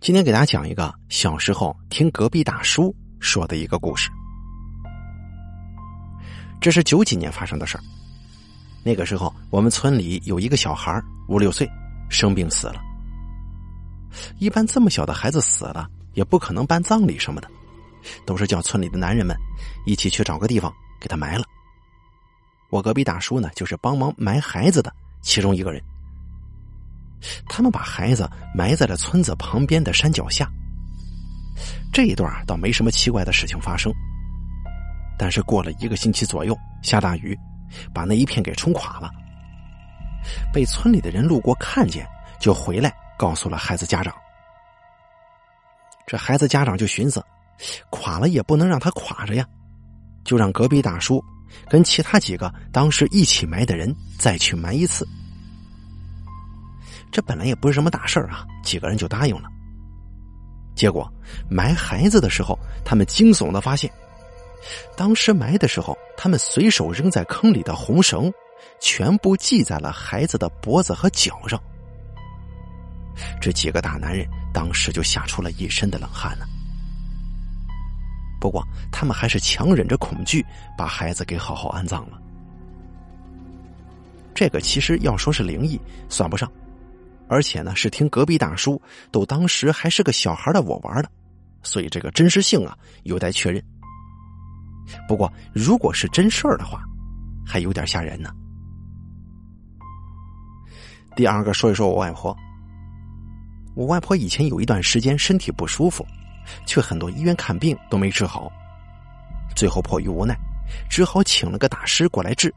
今天给大家讲一个小时候听隔壁大叔说的一个故事。这是九几年发生的事儿。那个时候，我们村里有一个小孩五六岁，生病死了。一般这么小的孩子死了，也不可能办葬礼什么的，都是叫村里的男人们一起去找个地方给他埋了。我隔壁大叔呢，就是帮忙埋孩子的其中一个人。他们把孩子埋在了村子旁边的山脚下。这一段倒没什么奇怪的事情发生，但是过了一个星期左右，下大雨，把那一片给冲垮了。被村里的人路过看见，就回来告诉了孩子家长。这孩子家长就寻思，垮了也不能让他垮着呀，就让隔壁大叔跟其他几个当时一起埋的人再去埋一次。这本来也不是什么大事儿啊，几个人就答应了。结果埋孩子的时候，他们惊悚的发现，当时埋的时候，他们随手扔在坑里的红绳，全部系在了孩子的脖子和脚上。这几个大男人当时就吓出了一身的冷汗呢。不过他们还是强忍着恐惧，把孩子给好好安葬了。这个其实要说是灵异，算不上。而且呢，是听隔壁大叔都当时还是个小孩的我玩的，所以这个真实性啊有待确认。不过，如果是真事儿的话，还有点吓人呢。第二个说一说我外婆。我外婆以前有一段时间身体不舒服，去很多医院看病都没治好，最后迫于无奈，只好请了个大师过来治。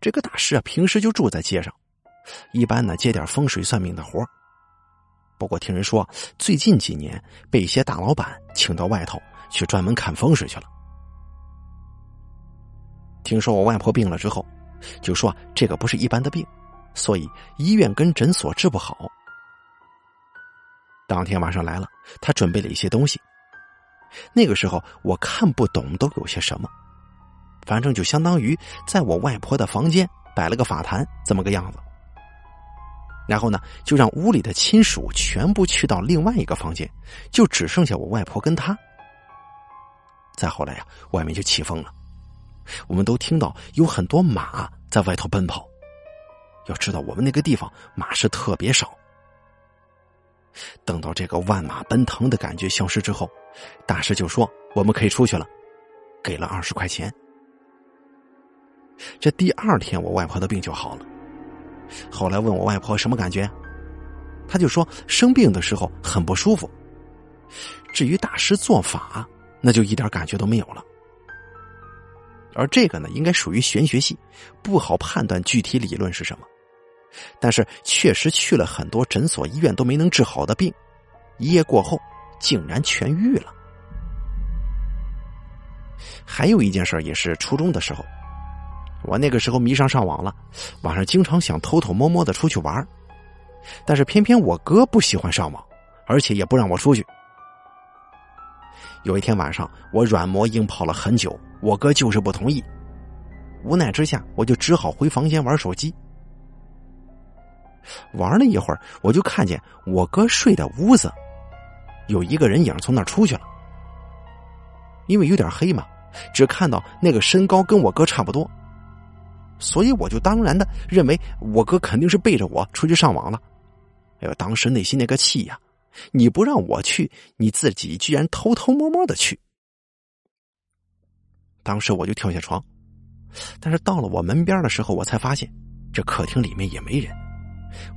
这个大师啊，平时就住在街上。一般呢，接点风水算命的活不过听人说，最近几年被一些大老板请到外头去专门看风水去了。听说我外婆病了之后，就说这个不是一般的病，所以医院跟诊所治不好。当天晚上来了，他准备了一些东西。那个时候我看不懂都有些什么，反正就相当于在我外婆的房间摆了个法坛，这么个样子。然后呢，就让屋里的亲属全部去到另外一个房间，就只剩下我外婆跟他。再后来呀，外面就起风了，我们都听到有很多马在外头奔跑。要知道，我们那个地方马是特别少。等到这个万马奔腾的感觉消失之后，大师就说我们可以出去了，给了二十块钱。这第二天，我外婆的病就好了。后来问我外婆什么感觉，他就说生病的时候很不舒服。至于大师做法，那就一点感觉都没有了。而这个呢，应该属于玄学系，不好判断具体理论是什么。但是确实去了很多诊所、医院都没能治好的病，一夜过后竟然痊愈了。还有一件事也是初中的时候。我那个时候迷上上网了，晚上经常想偷偷摸摸的出去玩，但是偏偏我哥不喜欢上网，而且也不让我出去。有一天晚上，我软磨硬泡了很久，我哥就是不同意。无奈之下，我就只好回房间玩手机。玩了一会儿，我就看见我哥睡的屋子有一个人影从那儿出去了。因为有点黑嘛，只看到那个身高跟我哥差不多。所以我就当然的认为我哥肯定是背着我出去上网了。哎呦，当时内心那个气呀！你不让我去，你自己居然偷偷摸摸的去。当时我就跳下床，但是到了我门边的时候，我才发现这客厅里面也没人，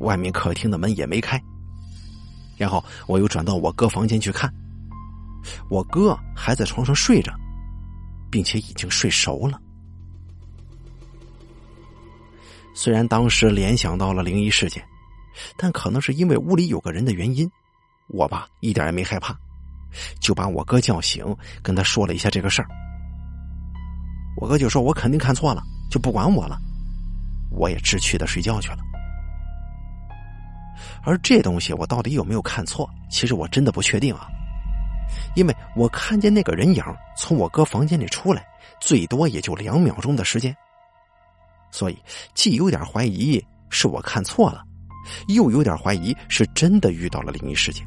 外面客厅的门也没开。然后我又转到我哥房间去看，我哥还在床上睡着，并且已经睡熟了。虽然当时联想到了灵异事件，但可能是因为屋里有个人的原因，我吧一点也没害怕，就把我哥叫醒，跟他说了一下这个事儿。我哥就说我肯定看错了，就不管我了，我也知趣的睡觉去了。而这东西我到底有没有看错，其实我真的不确定啊，因为我看见那个人影从我哥房间里出来，最多也就两秒钟的时间。所以，既有点怀疑是我看错了，又有点怀疑是真的遇到了灵异事件。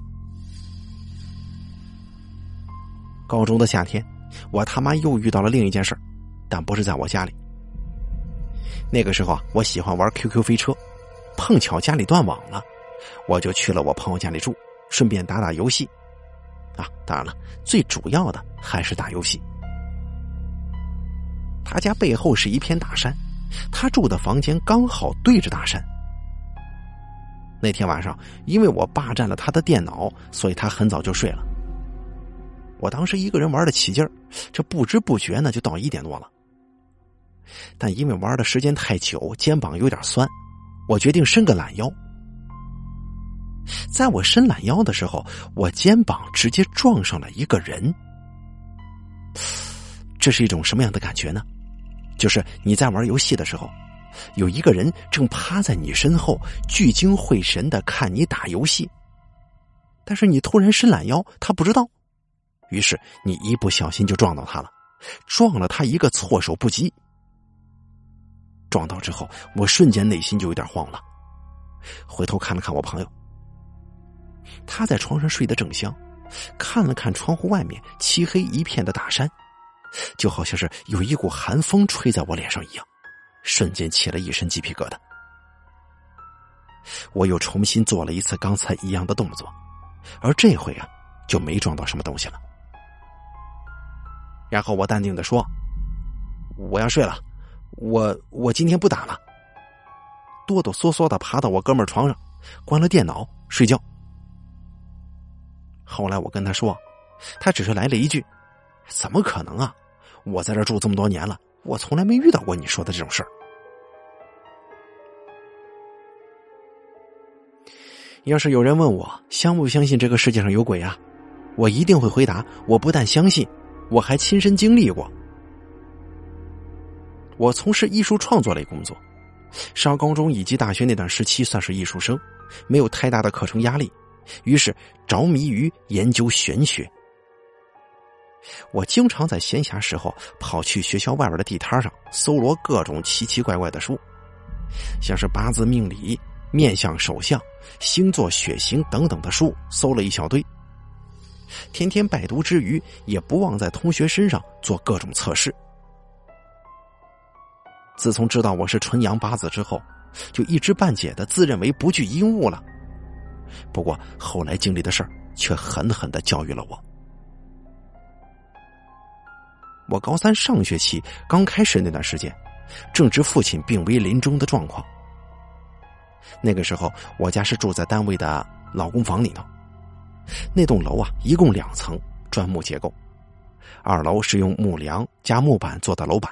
高中的夏天，我他妈又遇到了另一件事但不是在我家里。那个时候啊，我喜欢玩 QQ 飞车，碰巧家里断网了，我就去了我朋友家里住，顺便打打游戏。啊，当然了，最主要的还是打游戏。他家背后是一片大山，他住的房间刚好对着大山。那天晚上，因为我霸占了他的电脑，所以他很早就睡了。我当时一个人玩的起劲儿，这不知不觉呢就到一点多了。但因为玩的时间太久，肩膀有点酸，我决定伸个懒腰。在我伸懒腰的时候，我肩膀直接撞上了一个人。这是一种什么样的感觉呢？就是你在玩游戏的时候，有一个人正趴在你身后，聚精会神的看你打游戏。但是你突然伸懒腰，他不知道，于是你一不小心就撞到他了，撞了他一个措手不及。撞到之后，我瞬间内心就有点慌了，回头看了看我朋友，他在床上睡得正香，看了看窗户外面漆黑一片的大山，就好像是有一股寒风吹在我脸上一样，瞬间起了一身鸡皮疙瘩。我又重新做了一次刚才一样的动作，而这回啊，就没撞到什么东西了。然后我淡定的说：“我要睡了。”我我今天不打了，哆哆嗦嗦的爬到我哥们床上，关了电脑睡觉。后来我跟他说，他只是来了一句：“怎么可能啊？我在这住这么多年了，我从来没遇到过你说的这种事儿。”要是有人问我相不相信这个世界上有鬼啊，我一定会回答：我不但相信，我还亲身经历过。我从事艺术创作类工作，上高中以及大学那段时期算是艺术生，没有太大的课程压力，于是着迷于研究玄学。我经常在闲暇时候跑去学校外边的地摊上搜罗各种奇奇怪怪的书，像是八字命理、面相手相、星座血型等等的书，搜了一小堆。天天拜读之余，也不忘在同学身上做各种测试。自从知道我是纯阳八字之后，就一知半解的自认为不惧阴物了。不过后来经历的事儿却狠狠的教育了我。我高三上学期刚开始那段时间，正值父亲病危临终的状况。那个时候，我家是住在单位的老公房里头。那栋楼啊，一共两层，砖木结构，二楼是用木梁加木板做的楼板。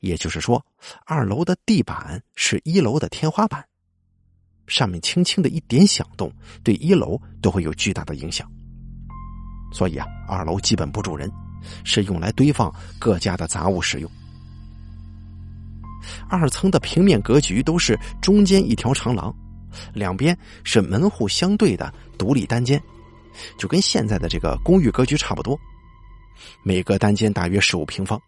也就是说，二楼的地板是一楼的天花板，上面轻轻的一点响动，对一楼都会有巨大的影响。所以啊，二楼基本不住人，是用来堆放各家的杂物使用。二层的平面格局都是中间一条长廊，两边是门户相对的独立单间，就跟现在的这个公寓格局差不多。每个单间大约十五平方。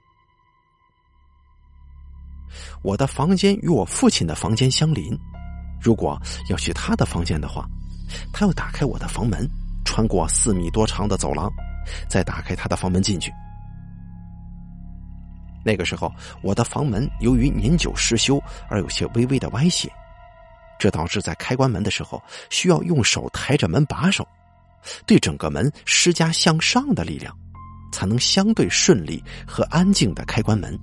我的房间与我父亲的房间相邻，如果要去他的房间的话，他要打开我的房门，穿过四米多长的走廊，再打开他的房门进去。那个时候，我的房门由于年久失修而有些微微的歪斜，这导致在开关门的时候需要用手抬着门把手，对整个门施加向上的力量，才能相对顺利和安静的开关门。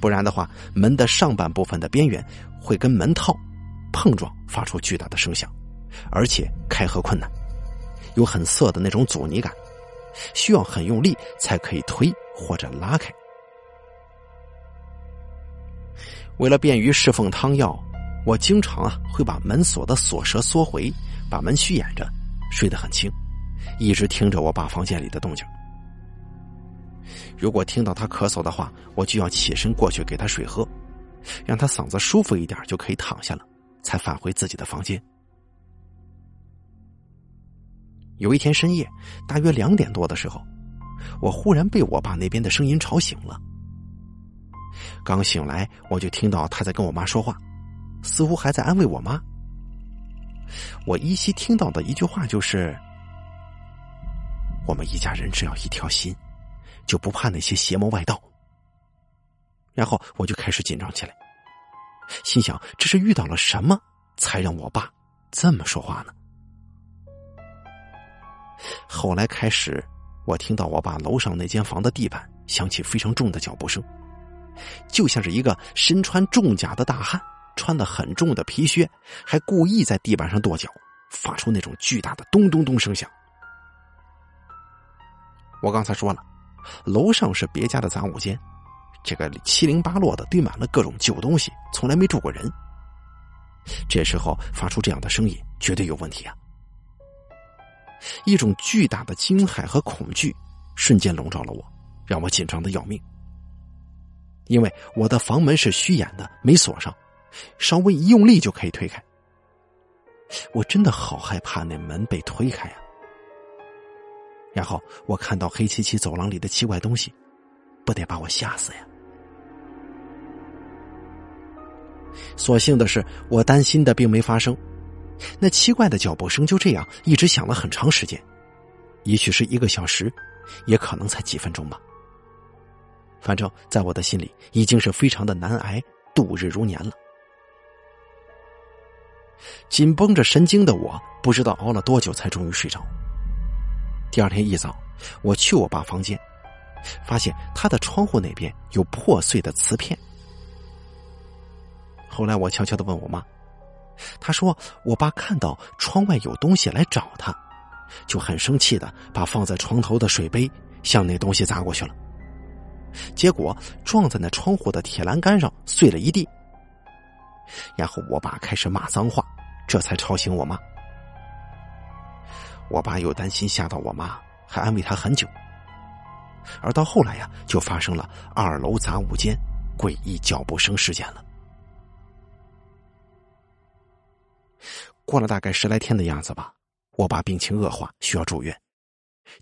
不然的话，门的上半部分的边缘会跟门套碰撞，发出巨大的声响，而且开合困难，有很涩的那种阻尼感，需要很用力才可以推或者拉开。为了便于侍奉汤药，我经常啊会把门锁的锁舌缩回，把门虚掩着，睡得很轻，一直听着我爸房间里的动静。如果听到他咳嗽的话，我就要起身过去给他水喝，让他嗓子舒服一点就可以躺下了，才返回自己的房间。有一天深夜，大约两点多的时候，我忽然被我爸那边的声音吵醒了。刚醒来，我就听到他在跟我妈说话，似乎还在安慰我妈。我依稀听到的一句话就是：“我们一家人只要一条心，就不怕那些邪魔外道。”然后我就开始紧张起来，心想这是遇到了什么，才让我爸这么说话呢？后来开始，我听到我爸楼上那间房的地板响起非常重的脚步声，就像是一个身穿重甲的大汉。穿的很重的皮靴，还故意在地板上跺脚，发出那种巨大的咚咚咚声响。我刚才说了，楼上是别家的杂物间，这个七零八落的堆满了各种旧东西，从来没住过人。这时候发出这样的声音，绝对有问题啊！一种巨大的惊骇和恐惧瞬间笼罩了我，让我紧张的要命。因为我的房门是虚掩的，没锁上。稍微一用力就可以推开，我真的好害怕那门被推开呀！然后我看到黑漆漆走廊里的奇怪东西，不得把我吓死呀！所幸的是，我担心的并没发生，那奇怪的脚步声就这样一直响了很长时间，也许是一个小时，也可能才几分钟吧。反正，在我的心里，已经是非常的难挨，度日如年了。紧绷着神经的我，不知道熬了多久才终于睡着。第二天一早，我去我爸房间，发现他的窗户那边有破碎的瓷片。后来我悄悄的问我妈，他说我爸看到窗外有东西来找他，就很生气的把放在床头的水杯向那东西砸过去了，结果撞在那窗户的铁栏杆上碎了一地。然后我爸开始骂脏话，这才吵醒我妈。我爸又担心吓到我妈，还安慰她很久。而到后来呀，就发生了二楼杂物间诡异脚步声事件了。过了大概十来天的样子吧，我爸病情恶化，需要住院，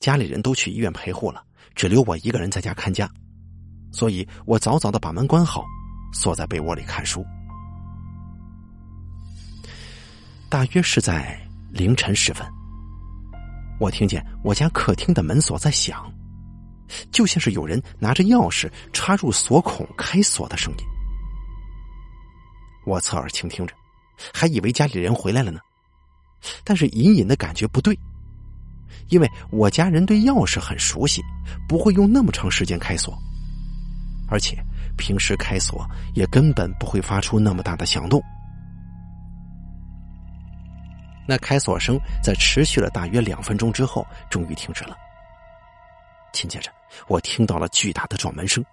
家里人都去医院陪护了，只留我一个人在家看家，所以我早早的把门关好，锁在被窝里看书。大约是在凌晨时分，我听见我家客厅的门锁在响，就像是有人拿着钥匙插入锁孔开锁的声音。我侧耳倾听着，还以为家里人回来了呢，但是隐隐的感觉不对，因为我家人对钥匙很熟悉，不会用那么长时间开锁，而且平时开锁也根本不会发出那么大的响动。那开锁声在持续了大约两分钟之后，终于停止了。紧接着，我听到了巨大的撞门声，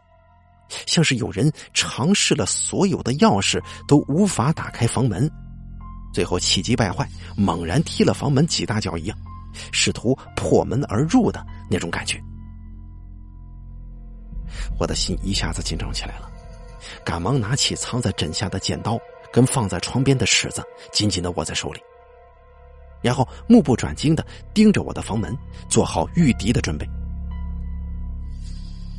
像是有人尝试了所有的钥匙都无法打开房门，最后气急败坏，猛然踢了房门几大脚一样，试图破门而入的那种感觉。我的心一下子紧张起来了，赶忙拿起藏在枕下的剪刀，跟放在床边的尺子，紧紧的握在手里。然后目不转睛的盯着我的房门，做好御敌的准备。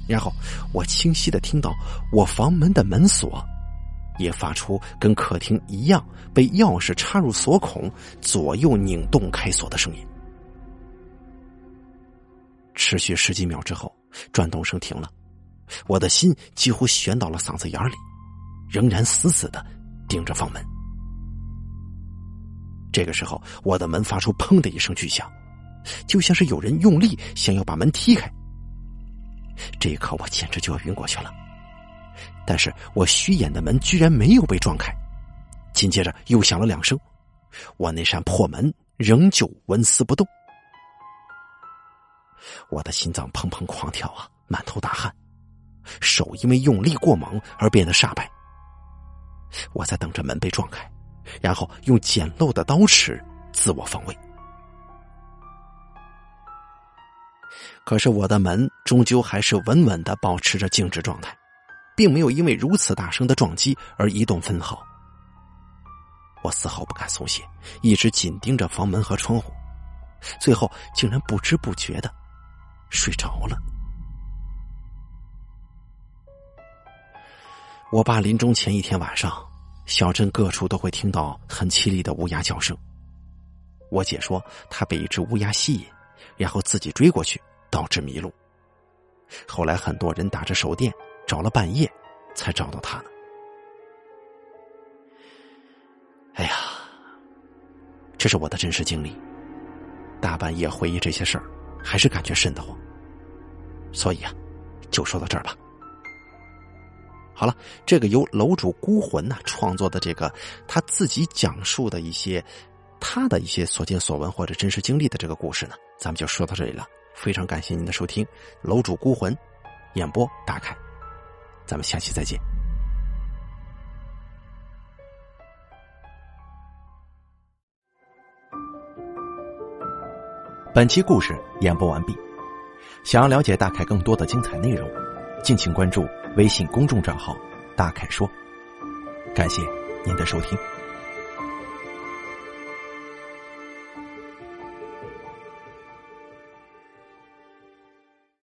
然后我清晰的听到我房门的门锁也发出跟客厅一样被钥匙插入锁孔左右拧动开锁的声音。持续十几秒之后，转动声停了，我的心几乎悬到了嗓子眼里，仍然死死的盯着房门。这个时候，我的门发出“砰”的一声巨响，就像是有人用力想要把门踢开。这一刻，我简直就要晕过去了。但是我虚掩的门居然没有被撞开，紧接着又响了两声，我那扇破门仍旧纹丝不动。我的心脏砰砰狂跳啊，满头大汗，手因为用力过猛而变得煞白。我在等着门被撞开。然后用简陋的刀尺自我防卫，可是我的门终究还是稳稳的保持着静止状态，并没有因为如此大声的撞击而移动分毫。我丝毫不敢松懈，一直紧盯着房门和窗户，最后竟然不知不觉的睡着了。我爸临终前一天晚上。小镇各处都会听到很凄厉的乌鸦叫声。我姐说，她被一只乌鸦吸引，然后自己追过去，导致迷路。后来很多人打着手电找了半夜，才找到他呢。哎呀，这是我的真实经历。大半夜回忆这些事儿，还是感觉瘆得慌。所以啊，就说到这儿吧。好了，这个由楼主孤魂呐创作的这个他自己讲述的一些他的一些所见所闻或者真实经历的这个故事呢，咱们就说到这里了。非常感谢您的收听，楼主孤魂演播大凯，咱们下期再见。本期故事演播完毕。想要了解大凯更多的精彩内容，敬请关注微信公众账号“大凯说”。感谢您的收听。